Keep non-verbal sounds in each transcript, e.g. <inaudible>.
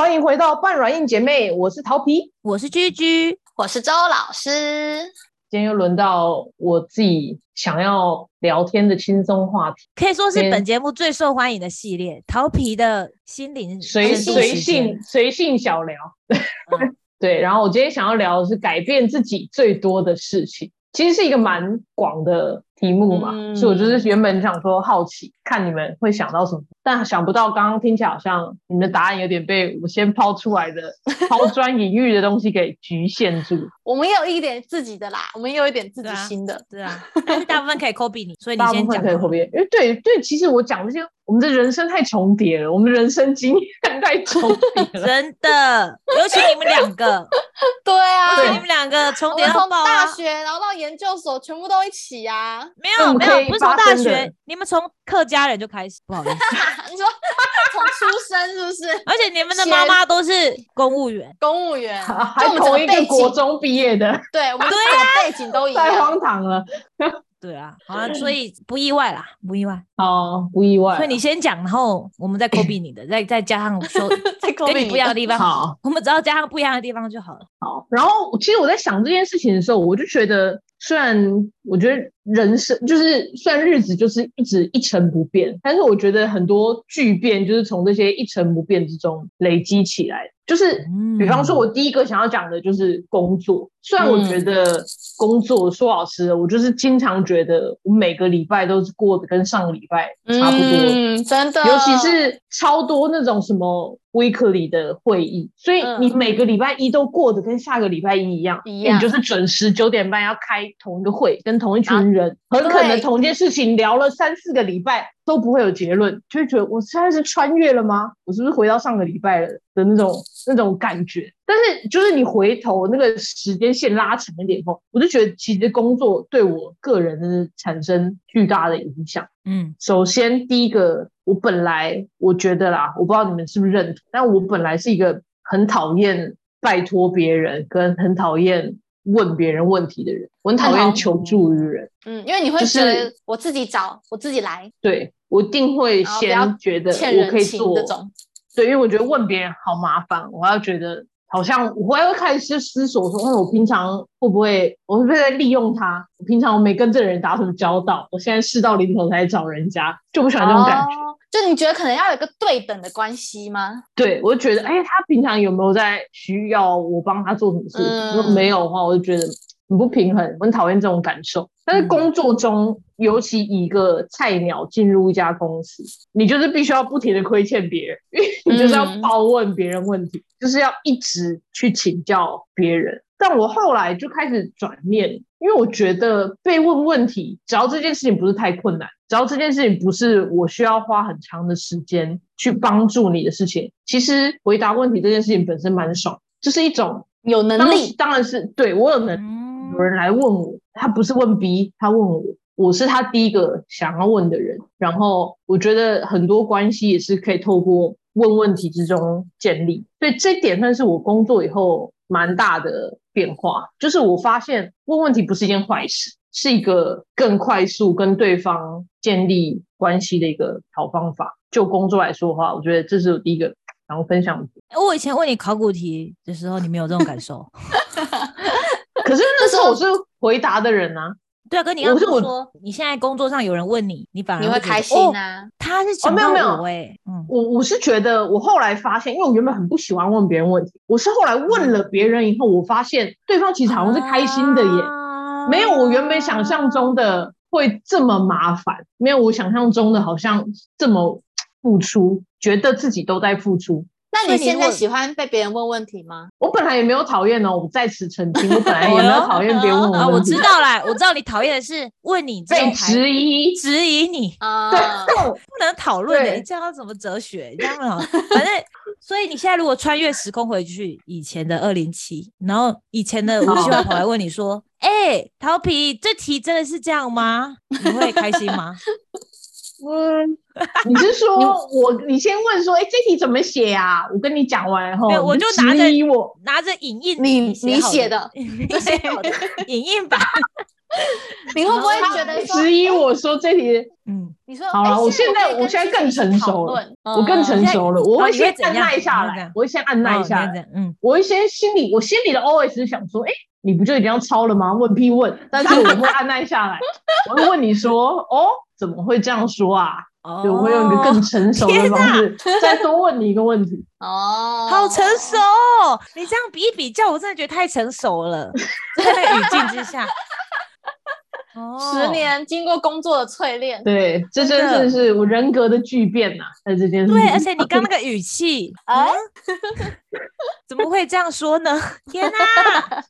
欢迎回到半软硬姐妹，我是桃皮，我是居居，我是周老师。今天又轮到我自己想要聊天的轻松话题，可以说是本节目最受欢迎的系列——桃皮的心灵随随性随性小聊。<laughs> 对，然后我今天想要聊的是改变自己最多的事情，其实是一个蛮广的。题目嘛，所以我就是原本想说好奇，看你们会想到什么，但想不到刚刚听起来好像你们的答案有点被我先抛出来的 <laughs> 抛砖引玉的东西给局限住。我们有一点自己的啦，我们有一点自己新的，对啊，<laughs> 但是大部分可以 copy 你，所以你先讲。可以 copy，因为对对，其实我讲这些，我们的人生太重叠了，我们人生经验 <laughs> 太重叠了，真的，尤其你们两个，<laughs> 对啊，你们两个重叠到爆大学然后到研究所，全部都一起啊。没有没有，不是从大学，你们从客家人就开始，不好意思，<laughs> 你说从出生是不是？而且你们的妈妈都是公务员，公务员，<laughs> 就同一个国中毕业的，对，我们的背景都一样，太荒唐了。对啊，好啊，所以不意外啦，不意外，哦，不意外。所以你先讲，然后我们再 <clears throat> copy 你的，再再加上说 <laughs> 跟你不一样的地方。好，我们只要加上不一样的地方就好了。好，然后其实我在想这件事情的时候，我就觉得。虽然我觉得人生就是虽然日子就是一直一成不变，但是我觉得很多巨变就是从这些一成不变之中累积起来。就是比方说，我第一个想要讲的就是工作。虽然我觉得工作说老实的，我就是经常觉得我每个礼拜都是过得跟上个礼拜差不多，嗯，真的，尤其是超多那种什么。weekly 的会议，所以你每个礼拜一都过得跟下个礼拜一一样，一样，你就是准时九点半要开同一个会，跟同一群人，很可能同一件事情聊了三四个礼拜都不会有结论，就会觉得我现在是穿越了吗？我是不是回到上个礼拜了的那种那种感觉？但是就是你回头那个时间线拉长一点后，我就觉得其实工作对我个人产生巨大的影响。嗯，首先第一个。我本来我觉得啦，我不知道你们是不是认同，但我本来是一个很讨厌拜托别人，跟很讨厌问别人问题的人，我很讨厌求助于人。嗯，因为你会觉得我自己找，我自己来。对，我一定会先觉得我可以做这种。对，因为我觉得问别人好麻烦，我要觉得好像我还会开始思索说，那我平常会不会，我会不会在利用他？我平常我没跟这个人打什么交道，我现在事到临头才找人家，就不喜欢这种感觉。就你觉得可能要有一个对等的关系吗？<laughs> 对，我就觉得，哎，他平常有没有在需要我帮他做什么事？如果没有的话，我就觉得很不平衡，我很讨厌这种感受。但是工作中，尤其一个菜鸟进入一家公司，你就是必须要不停的亏欠别人，因为你就是要包问别人问题，就是要一直去请教别人。但我后来就开始转念，因为我觉得被问问题，只要这件事情不是太困难。只要这件事情不是我需要花很长的时间去帮助你的事情，其实回答问题这件事情本身蛮爽，就是一种有能力，当然是对我有能，有有人来问我，他不是问 B，他问我，我是他第一个想要问的人。然后我觉得很多关系也是可以透过问问题之中建立，所以这点算是我工作以后蛮大的变化，就是我发现问问题不是一件坏事。是一个更快速跟对方建立关系的一个好方法。就工作来说的话，我觉得这是我第一个然后分享的。我以前问你考古题的时候，你没有这种感受。<laughs> <laughs> 可是那时候我是回答的人啊。对啊，跟你要说，你现在工作上有人问你，你反而你会开心啊。他是哦，没有没有，哎，嗯，我我是觉得，我后来发现，因为我原本很不喜欢问别人问题，我是后来问了别人以后，我发现对方其实好像是开心的耶。没有我原本想象中的会这么麻烦，没有我想象中的好像这么付出，觉得自己都在付出。那你现在喜欢被别人问问题吗？我本来也没有讨厌哦，我在此澄清，我本来也没有讨厌别人问我问题。我知道啦，我知道你讨厌的是问你被质疑，质疑你啊，<laughs> 不能讨论的，你这样怎么哲学？这样好，反正。所以你现在如果穿越时空回去以前的二零七，然后以前的吴希望跑来问你说：“哎，桃皮，这题真的是这样吗？你会开心吗？” <laughs> 嗯，<laughs> 你是说我？你先问说：“哎，这题怎么写啊？”我跟你讲完后，我就拿着我拿着影印，你你写的，<laughs> 你写的影印版。<laughs> 你会不会觉得说，质疑我说这题？嗯，你说好了，哎我现在我现在更成熟了，我更成嗯熟了，我哦会先按耐下来我会先按耐哦下来。嗯，我会先心里，我心里的 OS 是想说，哎、你不就已经要抄了吗？问屁问，但是我会按耐下来，我会问你说，哦，怎么会这样说啊？哦对，我会用一个更成熟的方式，再多问你一个问题。<laughs> 哦，好成熟哦！你这样比一比较，我真的觉得太成熟了，在那语境之下。哦十，年经过工作的淬炼，对，这真的是我人格的巨变呐、在这件事。对，而且你刚那个语气，哎 <laughs> 嗯，怎么会这样说呢？<laughs> 天哪，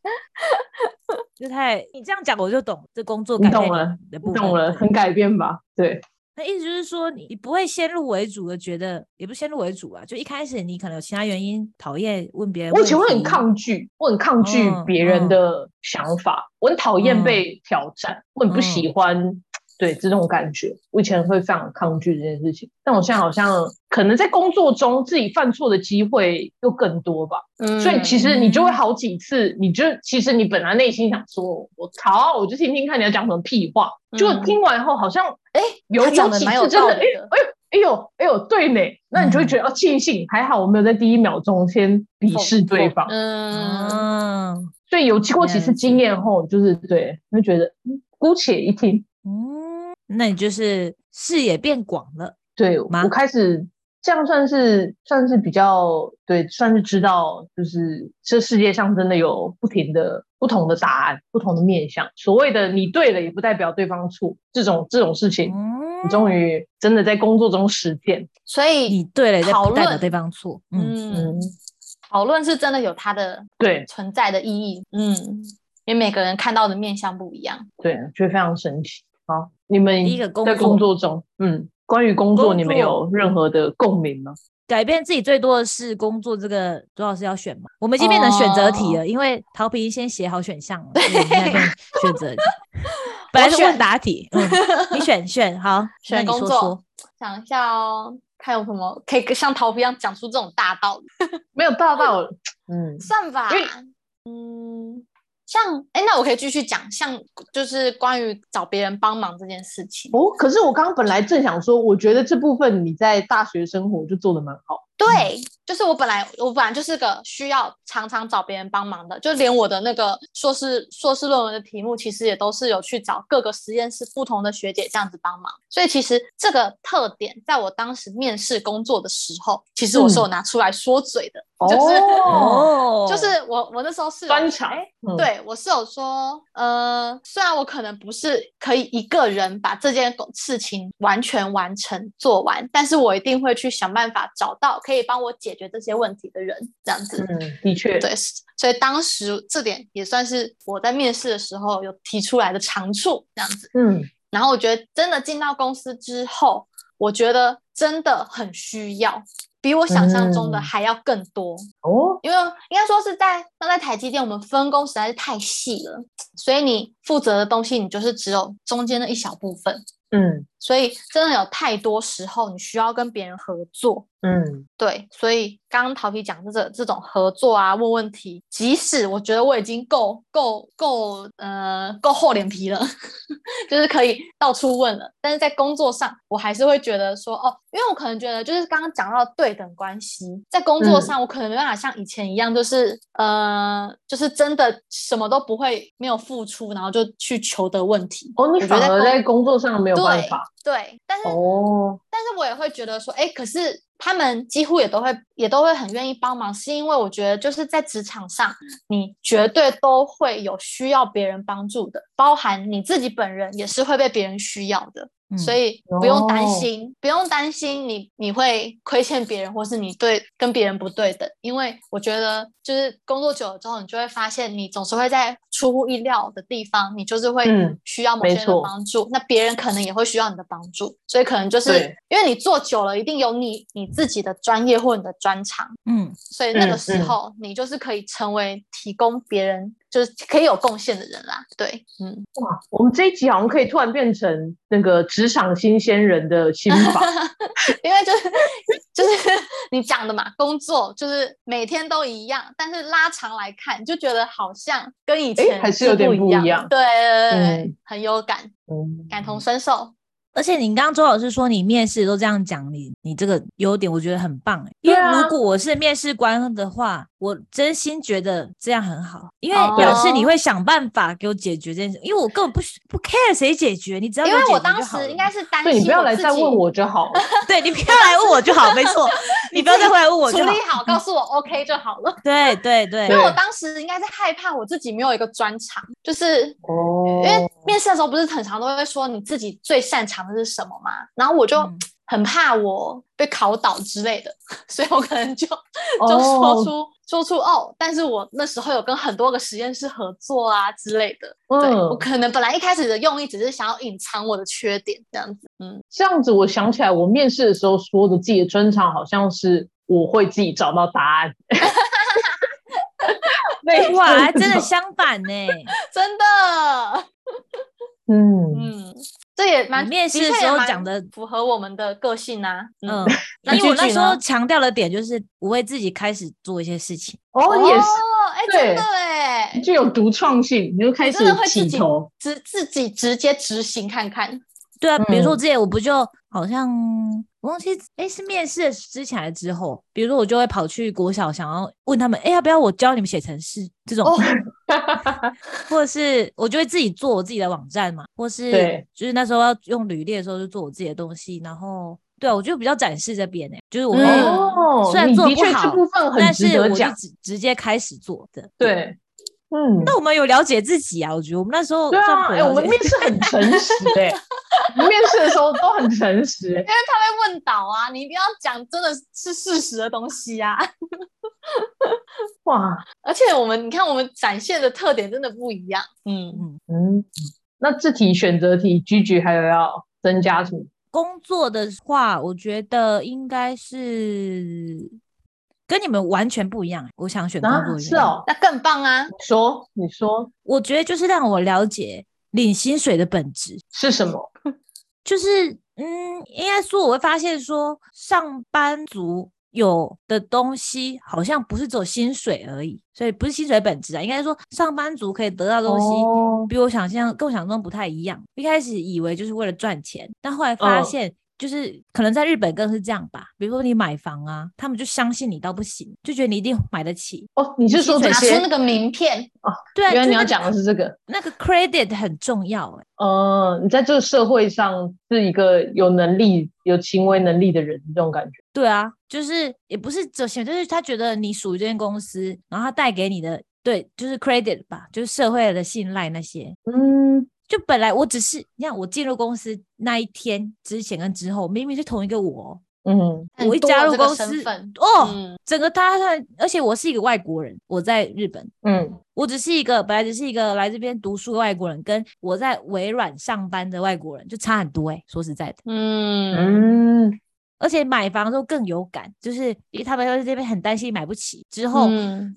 就太你这样讲我就懂，这工作你改变懂了你的部分，你懂了，很改变吧？对，那意思就是说你，你不会先入为主的觉得，也不是先入为主啊，就一开始你可能有其他原因讨厌问别人我以前会很抗拒，我很抗拒嗯别人嗯。的想法，我很讨厌嗯。被挑战，我很不喜欢对这种感觉。我以前会非常抗拒这件事情，但我现在好像可能在工作中自己犯错的机会又更多吧。嗯。所以其实你就会好几次，你就其实你本来内心想说，我操，我就听听看你要讲什么屁话，就嗯听完后好像哎，有他讲有几次真的，哎哎呦哎呦哎呦，对呢，那你就会觉得哦庆幸，还好我没有在第一秒钟先鄙视对方，嗯，嗯所以有过几次经验后，就是对，会觉得嗯姑且一听，嗯，那你就是视野变广了，对我开始这样算是算是比较对，算是知道，就是这世界上真的有不停的不同的答案，不同的面向。所谓的你对了，也不代表对方错，这种这种事情，嗯你，终于真的在工作中实践。所以你对了，但讨论不代表对方错，嗯，嗯，讨论是真的有它的对存在的意义，嗯，因为每个人看到的面相不一样，对，觉得非常神奇。好，你们第一个工在工作中，嗯，关于工作，工你们有任何的共鸣吗？改变自己最多的是工作这个，周老师要选嘛？我们已经变成选择题了，因为陶皮先写好选项了，<laughs> 选择题。本来是问答题，嗯，你选选好，选工作。说。说，想一下哦，看有什么可以像桃皮一样讲出这种大道理，没有大到，嗯，算吧。因为，嗯，像哎，那我可以继续讲，像就是关于找别人帮忙这件事情，哦，可是我刚刚本来正想说，我觉得这部分你在大学生活就做的蛮好。对，就是我本来我本来就是个需要常常找别人帮忙的，就连我的那个硕士硕士论文的题目，其实也都是有去找各个实验室不同的学姐这样子帮忙。所以其实这个特点，在我当时面试工作的时候，其实我是有拿出来说嘴的，就是 <laughs> 就是我我那时候是有专长哎，嗯对我是有说，呃，虽然我可能不是可以一个人把这件事情完全完成做完，但是我一定会去想办法找到可以帮我解决这些问题的人，这样子。嗯，的确，对，所以当时这点也算是我在面试的时候有提出来的长处，这样子。嗯，然后我觉得真的进到公司之后，我觉得真的很需要，比我想象中的嗯。还要更多。哦，因为应该说是在那在台积电，我们分工实在是太细了，所以你负责的东西，你就是只有中间的一小部分，嗯所以真的有太多时候你需要跟别人合作。嗯，对，所以刚刚陶皮讲的这这种合作啊，问问题，即使我觉得我已经够够够呃够厚脸皮了，<laughs> 就是可以到处问了，但是在工作上，我还是会觉得说哦，因为我可能觉得就是刚刚讲到对等关系，在工作嗯上我可能没办法像以前一样，就是呃就是真的什么都不会，没有付出，然后就去求得问题。哦，你我觉得反而在工作上没有办对法。对，但是哦，但是我也会觉得说，哎，可是他们几乎也都会也都会很愿意帮忙，是因为我觉得就是在职场上，你绝对都会有需要别人帮助的，包含你自己本人也是会被别人需要的。所以以不用担哦心，不用担心你你会亏欠别人，或是你对跟别人不对等，因为我觉得就是工作久了之后，你就会发现你总是会在出乎意料的地方，你就是会嗯需要某些人的帮助，那别人可能也会需要你的帮助，所以可能就是因为你做久了，一定有你你自己的专业或你的专长，嗯所以那个时候你就是可以成为提供别人就是可以有贡献的人啦。对，嗯，哇，我们这一集好像可以突然变成那个职场新鲜人的心法，<laughs> 因为就是就是你讲的嘛，工作就是每天都一样，但是拉长来看，就觉得好像跟以前还是有点不一样，对对对，很有感，感同身受。而且你刚刚周老师说你面试都这样讲，你你这个优点我觉得很棒哎，因为如果我是面试官的话。我真心觉得这样很好，因为表示你会想办法给我解决这件事。因为我根本不不 care 谁解决，你只要因为我当时应该是担心，你不要来再问我就好了。<laughs> 对你不要来问我就好，没错，<laughs> 你不要再回来问我，处理好告诉我 OK 就好了。对对对，因为我当时应该是害怕我自己没有一个专长，就是哦因为面试的时候不是很常都会说你自己最擅长的是什么吗，然后我就。很怕我被考倒之类的，<laughs> 所以我可能就就说出说出哦，但是我那时候有跟很多个实验室合作啊之类的。对我可能本来一开始的用意只是想要隐藏我的缺点这样子。嗯，这样子我想起来，我面试的时候说的自己的专长好像是我会自己找到答案。<laughs> <laughs> 哇，<laughs> 还真的相反呢，<laughs> 真的。嗯嗯。这也蛮面试的时候讲的符合我们的个性啊。嗯，因为我那时候强调的点就是我会自己开始做一些事情。哦，也是，哎，真的哎，具有独创性，你就开始起头，直自己直接执行看看。对啊，比如说之前我不就好像。我忘记哎，是面试之前还是之后？比如说，我就会跑去国小，想要问他们，哎，要不要我教你们写程式这种，或者是我就会自己做我自己的网站嘛，或是就是那时候要用履历的时候，就做我自己的东西。然后，对啊，我就比较展示这边呢，就是我虽然做不好，但是我就直直接开始做的。对。嗯，那我们有了解自己啊？我觉得我们那时候对啊，哎，我们面试很诚实 <laughs> 哎，面试的时候都很诚实，因为他会问导啊，你一定要讲真的是事实的东西啊。<laughs> 哇，而且我们你看，我们展现的特点真的不一样。嗯嗯嗯，那这题选择题，G G 还有要增加什么？工作的话，我觉得应该是。跟你们完全不一样，我想选工作是哦，那更棒啊！说，你说，我觉得就是让我了解领薪水的本质是什么，就是，嗯，应该说我会发现说，上班族有的东西好像不是只有薪水而已，所以不是薪水本质啊，应该说上班族可以得到东西，比我想象跟我想象中不太一样。一开始以为就是为了赚钱，但后来发现。就是可能在日本更是这样吧，比如说你买房啊，他们就相信你到不行，就觉得你一定买得起哦。你是说拿出那个名片哦？对啊，原来你要讲的是这个，那个 credit 很重要哎。呃，你在这个社会上是一个有能力、有行为能力的人，这种感觉。对啊，就是也不是这些，就是他觉得你属于这间公司，然后他带给你的，对，就是 credit 吧，就是社会的信赖那些。嗯。就本来我只是，你看我进入公司那一天之前跟之后，明明是同一个我，嗯，我一加入公司，哦，整个他他，而且我是一个外国人，我在日本，嗯，我只是一个本来只是一个来这边读书的外国人，跟我在微软上班的外国人就差很多哎，说实在的，嗯。嗯。而且买房的时候更有感，就是因为他们在这边很担心买不起，之后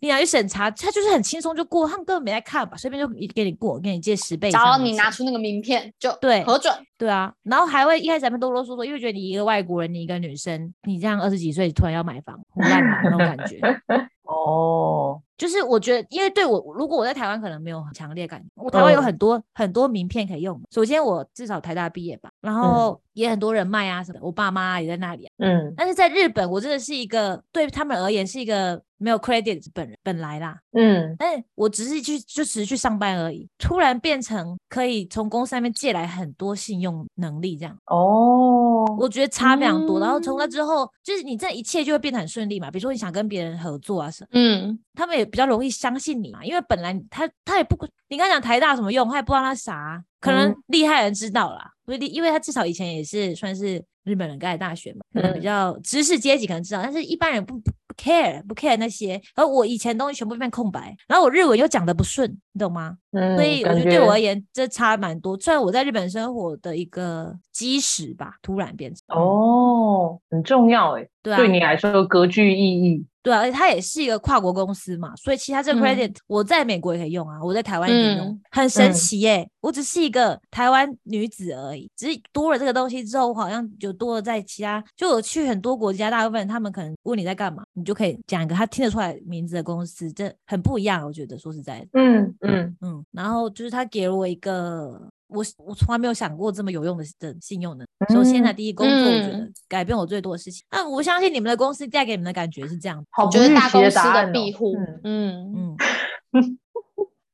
你要去审查，他就是很轻松就过，他们根本没在看吧，随便就给你过，给你借十倍。只要你拿出那个名片就对核准，对啊，然后还会一开始咱们啰啰嗦嗦，因为觉得你一个外国人，你一个女生，你这样二十几岁突然要买房，胡乱买那种感觉。<laughs> 哦，就是我觉得，因为对我，如果我在台湾可能没有很强烈感觉，我台湾有很多很多名片可以用。首先，我至少台大毕业吧，然后也很多人脉啊什么，我爸妈也在那里。嗯，但是在日本，我真的是一个对他们而言是一个。没有 credit 本人本来啦，嗯，但我只是去就只是去上班而已，突然变成可以从公司上面借来很多信用能力这样，哦，我觉得差非常多。然后从那之后，就是你这一切就会变得很顺利嘛。比如说你想跟别人合作啊什么，嗯，他们也比较容易相信你嘛，因为本来他他也不，你刚讲台大什么用，他也不知道他啥，可能厉害人知道啦，不一定，因为他至少以前也是算是日本人盖大学嘛，可能比较知识阶级可能知道，但是一般人不不。care 不 care 那些，而我以前东西全部变空白，然后我日文又讲的不顺，你懂吗？嗯，所以我觉得对我而言这差蛮多。虽然我在日本生活的一个基石吧，突然变成哦，很重要哎，对，对你来说格局意义。对啊，而且它也是一个跨国公司嘛，所以其他这个 credit 我在美国也可以用啊，我在台湾也可以用，嗯很神嗯。奇耶、我只是一个台湾女子而已，只是多了这个东西之后，我好像就多了在其他，就我去很多国家，大部分人他们可能问你在干嘛，你就可以讲一个他听得出来名字的公司，这很不一样，我觉得说实在的，嗯嗯，嗯，然后就是他给了我一个。我我从来没有想过这么有用的的信用呢。首先呢，嗯第一工作，我觉得嗯改变我最多的事情。那我相信你们的公司带给你们的感觉是这样就是大公司的庇护嗯，嗯嗯，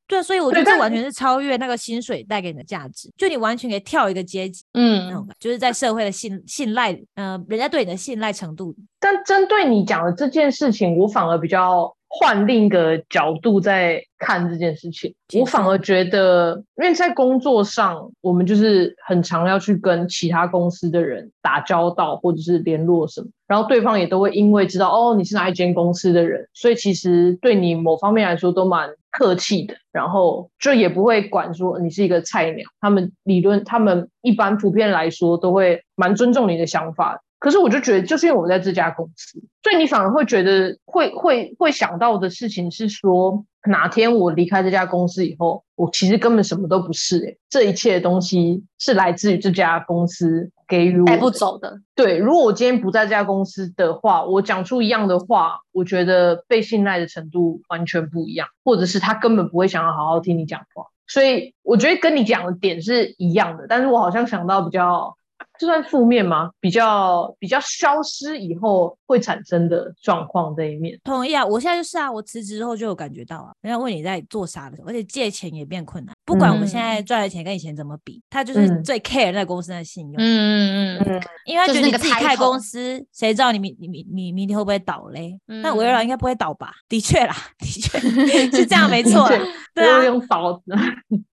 对啊，所以我觉得这完全是超越那个薪水带给你的价值，就你完全可以跳一个阶级那种嗯，就是在社会的信信赖，呃，人家对你的信赖程度。但针对你讲的这件事情，我反而比较换另一个角度在看这件事情。我反而觉得，因为在工作上，我们就是很常要去跟其他公司的人打交道，或者是联络什么，然后对方也都会因为知道哦你是哪一间公司的人，所以其实对你某方面来说都蛮客气的，然后就也不会管说你是一个菜鸟，他们理论他们一般普遍来说都会蛮尊重你的想法的。可是我就觉得，就是因为我们在这家公司，所以你反而会觉得会会会想到的事情是说，哪天我离开这家公司以后，我其实根本什么都不是、欸，这一切东西是来自于这家公司给予我带不走的，对，如果我今天不在这家公司的话，我讲出一样的话，我觉得被信赖的程度完全不一样，或者是他根本不会想要好好听你讲话。所以我觉得跟你讲的点是一样的，但是我好像想到比较，就算负面吗？比较比较消失以后会产生的状况这一面。同意啊，我现在就是啊，我辞职之后就有感觉到啊，人家问你在做啥的时候，而且借钱也变困难。不管我们现在赚的钱跟以前怎么比，他就是嗯最 care 那公司的信用，嗯嗯嗯，嗯，因为他觉得你自己开公司，谁知道你明你明你明天会不会倒嘞？那嗯微软应该不会倒吧？的确啦，的确是这样，没错。对啊，用刀子。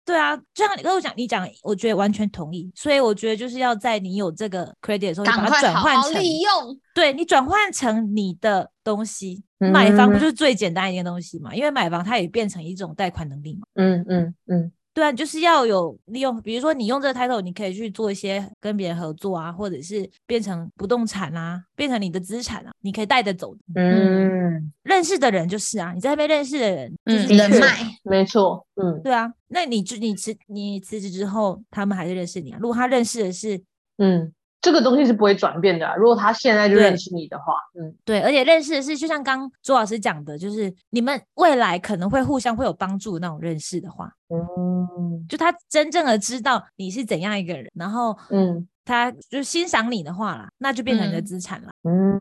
对啊，就像你跟我讲，你讲，我觉得完全同意。所以我觉得就是要在你有这个 credit 的时候，你把它转换成，利用，对你转换成你的东西。买房不嗯就是最简单一件东西嘛？因为买房它也变成一种贷款能力嘛。嗯嗯嗯对啊，就是要有利用，比如说你用这个 title，你可以去做一些跟别人合作啊，或者是变成不动产啊，变成你的资产啊，你可以带着走的。嗯，认识的人就是啊，你在那边认识的人，就是人脉，没错。嗯对啊，那你就你辞你辞职之后，他们还是认识你啊。如果他认识的是嗯，这个东西是不会转变的啊、如果他现在就对认识你的话，嗯。对，而且认识的是，就像刚周老师讲的，就是你们未来可能会互相会有帮助那种认识的话，嗯就他真正的知道你是怎样一个人，然后嗯。他就欣赏你的话啦，那就变成你的嗯。资产了。嗯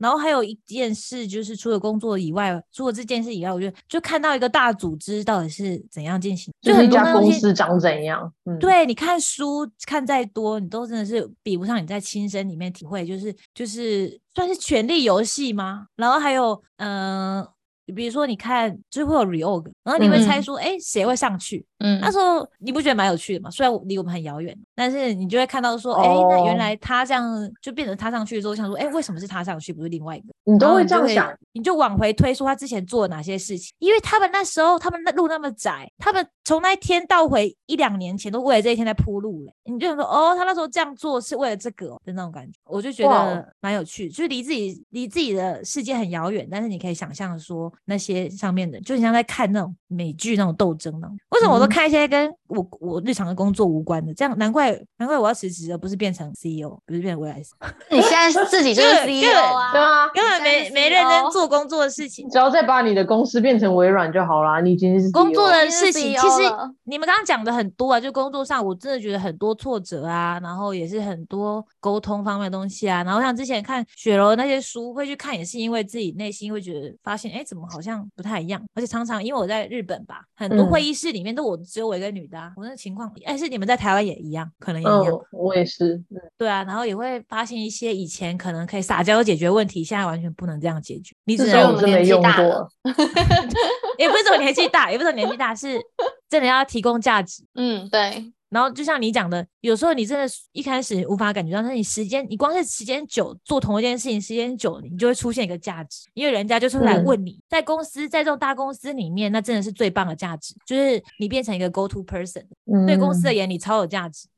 然后还有一件事，就是除了工作以外，除了这件事以外，我觉得就看到一个大组织到底是怎样进行，就是一家公司长怎样，嗯，对，你看书看再多，你都真的是比不上你在亲身里面体会，就是就是算是权力游戏吗？然后还有嗯、呃比如说你看就会有 reorg，然后你会猜嗯。出哎谁、会上去？嗯。那时候你不觉得蛮有趣的吗？虽然离我们很遥远，但是你就会看到说，哎、那原哦。来他这样就变成他上去之后，想说，哎、为什么是他上去，不是另外一个？你都会这样想，你就往回推，说他之前做了哪些事情，因为他们那时候他们那路那么窄，他们从那一天到回一两年前都为了这一天在铺路嘞，你就想说，哦，他那时候这样做是为了这个、哦、的那种感觉，我就觉得蛮有趣，就是离自己离自己的世界很遥远，但是你可以想象说那些上面的，就你像在看那种美剧那种斗争呢。为什么我都嗯看一些跟我我日常的工作无关的？这样难怪难怪我要辞职，而不是变成 CEO，不是变成 VS，你现在自己就是 CEO 啊，对啊，根本没没认真做工作的事情。只要再把你的公司变成微软就好啦，你已经是工作的事情，其实你们刚刚讲的很多啊，就工作上，我真的觉得很多挫折啊，然后也是很多沟通方面的东西啊。然后像之前看雪柔那些书，会去看，也是因为自己内心会觉得发现，哎，怎么好像不太一样。而且常常因为我在日本吧，很多会嗯议室里面都我只有我一个女的、啊，我那情况，哎，是你们在台湾也一样，可能也一样。嗯，我也是，嗯对啊，然后也会发现一些以前可能可以撒娇解决问题，现在完全不能这样解决。你只能我们年纪大了过，<laughs> 也不是说年纪大，也不是说年纪大，是真的要提供价值。嗯，对，然后就像你讲的，有时候你真的是一开始无法感觉到，但是你时间，你光是时间久做同一件事情，时间久了，你就会出现一个价值，因为人家就是会来嗯问你，在公司在这种大公司里面，那真的是最棒的价值，就是你变成一个 go to person，、对公司的嗯。眼里超有价值。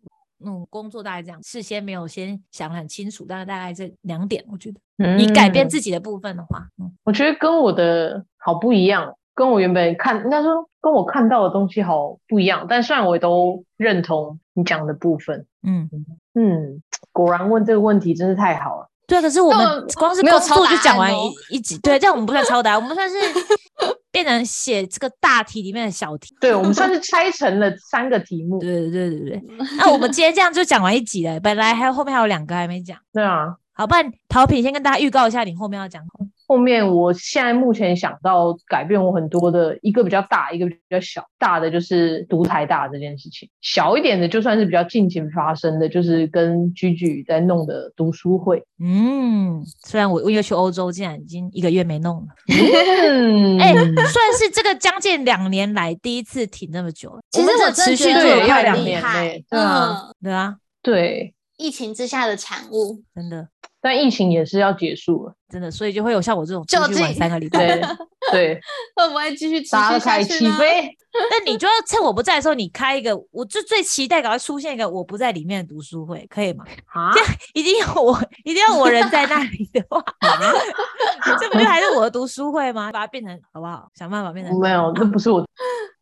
嗯，工作大概这样，事先没有先想得很清楚，但是大概这两点，我觉得。你改变嗯。自己的部分的话，嗯，我觉得跟我的好不一样，跟我原本看应该说跟我看到的东西好不一样。但虽然我也都认同你讲的部分，嗯，嗯，果然问这个问题真是太好了。对，可是我们光是没有工作就讲完一一集，对，这样我们不算抄答案，我们算是 <laughs> 变成写这个大题里面的小题。对，我们算是拆成了三个题目。对对对对对。<laughs> 那我们今天这样就讲完一集了，本来还有后面还有两个还没讲。对啊，好，不然陶品先跟大家预告一下，你后面要讲什么。后面我现在目前想到改变我很多的一个比较大，一个比较小。大的就是读台大这件事情，小一点的就算是比较近期发生的，就是跟居居在弄的读书会。嗯，虽然我因为去欧洲，竟然已经一个月没弄了。嗯，<laughs> 哎、算是这个将近两年来第一次停那么久了。其实我持续了快两年对啊嗯，对啊，对，疫情之下的产物，真的但疫情也是要结束了。真的，所以就会有像我这种就出去玩三个礼拜。对 <laughs> 对，会不会继续持续下去呢？始起飞。<laughs> 但你就要趁我不在的时候，你开一个，我就最期待赶快出现一个我不在里面的读书会，可以吗？啊一定要我，一定要我人在那里的话，<laughs> 这不就还是我的读书会吗？把它变成好不好？想办法变成没有，这不是我。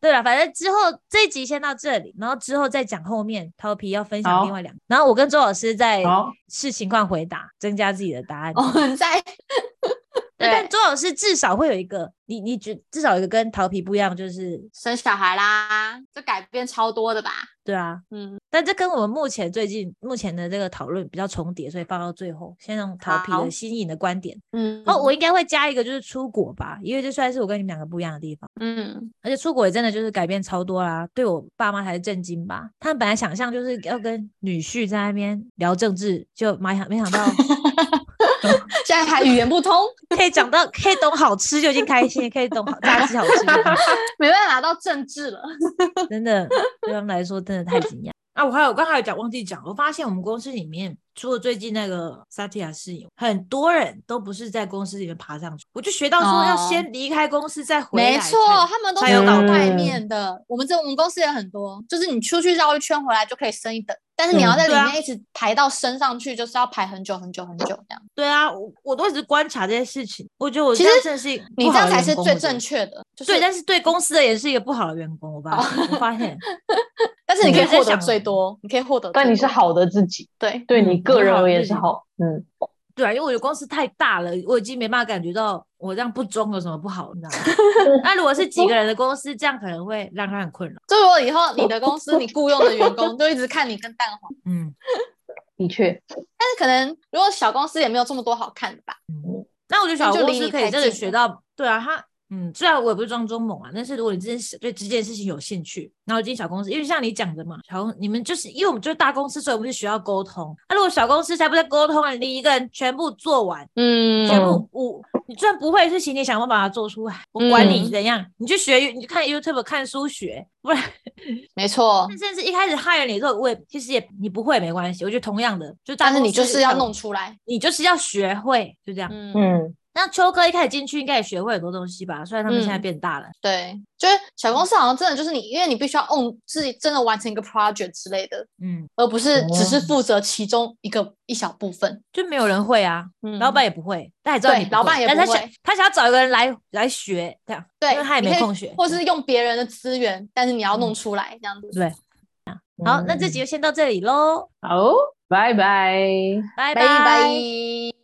对了，反正之后这一集先到这里，然后之后再讲后面陶皮要分享另外两个，然后我跟周老师再好视情况回答，增加自己的答案。我们在对 <laughs> 但对周老师至少会有一个，你你觉至少有一个跟桃皮不一样，就是生小孩啦，这改变超多的吧？对啊，嗯，但这跟我们目前最近目前的这个讨论比较重叠，所以放到最后，先让桃皮的新颖的观点。嗯，哦我应该会加一个，就是出国吧，因为这算是我跟你们两个不一样的地方。嗯，而且出国也真的就是改变超多啦，对我爸妈才是震惊吧。他们本来想象就是要跟女婿在那边聊政治，就没想没想到 <laughs> 现在还语言不通，<laughs> 可以讲到可以懂好吃就已经开心，可以懂好炸鸡好吃 <laughs> 没办法拿到政治了。真的对他们来说真的太惊讶。啊，我还有刚才有讲忘记讲，我发现我们公司里面除了最近那个萨提亚室友，很多人都不是在公司里面爬上去，我就学到说要哦先离开公司再回来才。没错，他们都有搞是搞外面的。我们这我们公司也很多，就是你出去绕一圈回来就可以升一等，但是你要嗯在里面一直排到升上去，就是要排很久很久很久这样。对啊，我我都一直观察这些事情，我觉得我其实这样真的是你这样才是最正确的，就是对，但是对公司的也是一个不好的员工，我发现，我发现，<laughs> 但是你可以获得我在想最多，你可以获得，但你是好的自己，对，对你个人而言是好。嗯，对啊，因为我的公司太大了，我已经没办法感觉到我这样不忠有什么不好，你知道吗？<laughs> 那如果是几个人的公司，这样可能会让他很困扰。就如果以后你的公司你雇佣的员工就一直看你跟蛋黄，<laughs> 嗯的确，但是可能如果小公司也没有这么多好看的吧，嗯，那我觉得小公你司可以真的学到，对啊，他。嗯，虽然我也不是装中猛啊，但是如果你真是对这件事情有兴趣，然后进小公司，因为像你讲的嘛，小公你们就是因为我们就是大公司，所以我们是需要沟通。那如果小公司才不在沟通啊，你一个人全部做完，嗯全部。五，你虽然不会的事情，你想办法把它做出来，我管你嗯。怎样，你去学，你去看 YouTube 看书学，不然 <laughs> 没错，甚至一开始 hire 你之后，我也其实也你不会没关系，我觉得同样的，就但是你就是要弄出来，你就是要学会，就这样。嗯，嗯，那秋哥一开始进去应该也学会很多东西吧，虽然他们现在嗯变大了，对，就是小公司好像真的就是你，因为你必须要 own 自己真的完成一个 project 之类的，嗯，而不是只是哦负责其中一个一小部分。就没有人会啊，嗯，老板也不会，他也知道你老板也但他想他想要找一个人来来学，这样，对，因为他也没空学，或是用别人的资源，但是你要弄嗯出来这样子。对。好，那这集就先到这里喽，好，拜拜。拜拜拜。